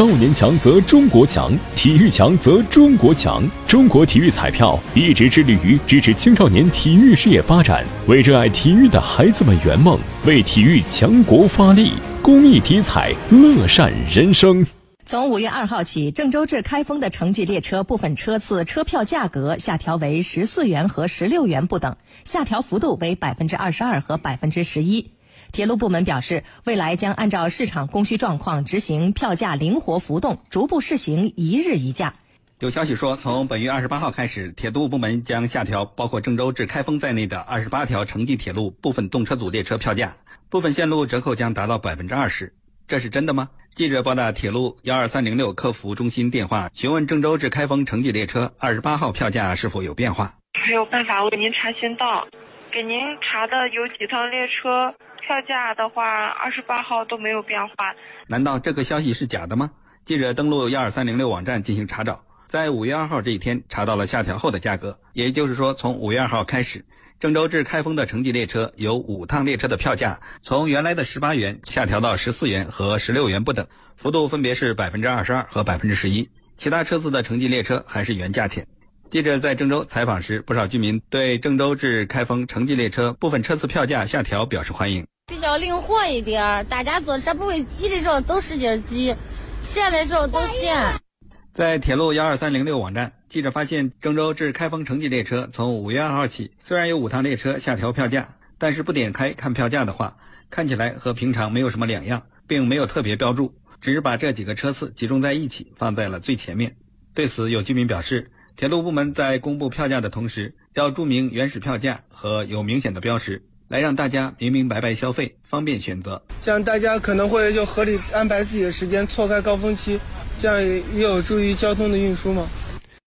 少年强则中国强，体育强则中国强。中国体育彩票一直致力于支持青少年体育事业发展，为热爱体育的孩子们圆梦，为体育强国发力。公益体彩，乐善人生。从五月二号起，郑州至开封的城际列车部分车次车票价格下调为十四元和十六元不等，下调幅度为百分之二十二和百分之十一。铁路部门表示，未来将按照市场供需状况执行票价灵活浮动，逐步试行一日一价。有消息说，从本月二十八号开始，铁路部门将下调包括郑州至开封在内的二十八条城际铁路部分动车组列车票价，部分线路折扣将达到百分之二十。这是真的吗？记者拨打铁路幺二三零六客服中心电话询问郑州至开封城际列车二十八号票价是否有变化。没有办法为您查询到，给您查的有几趟列车票价的话，二十八号都没有变化。难道这个消息是假的吗？记者登录幺二三零六网站进行查找，在五月二号这一天查到了下调后的价格，也就是说，从五月二号开始。郑州至开封的城际列车有五趟列车的票价从原来的十八元下调到十四元和十六元不等，幅度分别是百分之二十二和百分之十一。其他车次的城际列车还是原价钱。记者在郑州采访时，不少居民对郑州至开封城际列车部分车次票价下调表示欢迎。比较灵活一点，大家坐车不会挤的时候都使劲挤，闲的时候都闲。在铁路幺二三零六网站。记者发现，郑州至开封城际列车从五月二号起，虽然有五趟列车下调票价，但是不点开看票价的话，看起来和平常没有什么两样，并没有特别标注，只是把这几个车次集中在一起放在了最前面。对此，有居民表示，铁路部门在公布票价的同时，要注明原始票价和有明显的标识，来让大家明明白白消费，方便选择。这样大家可能会就合理安排自己的时间，错开高峰期，这样也有助于交通的运输嘛。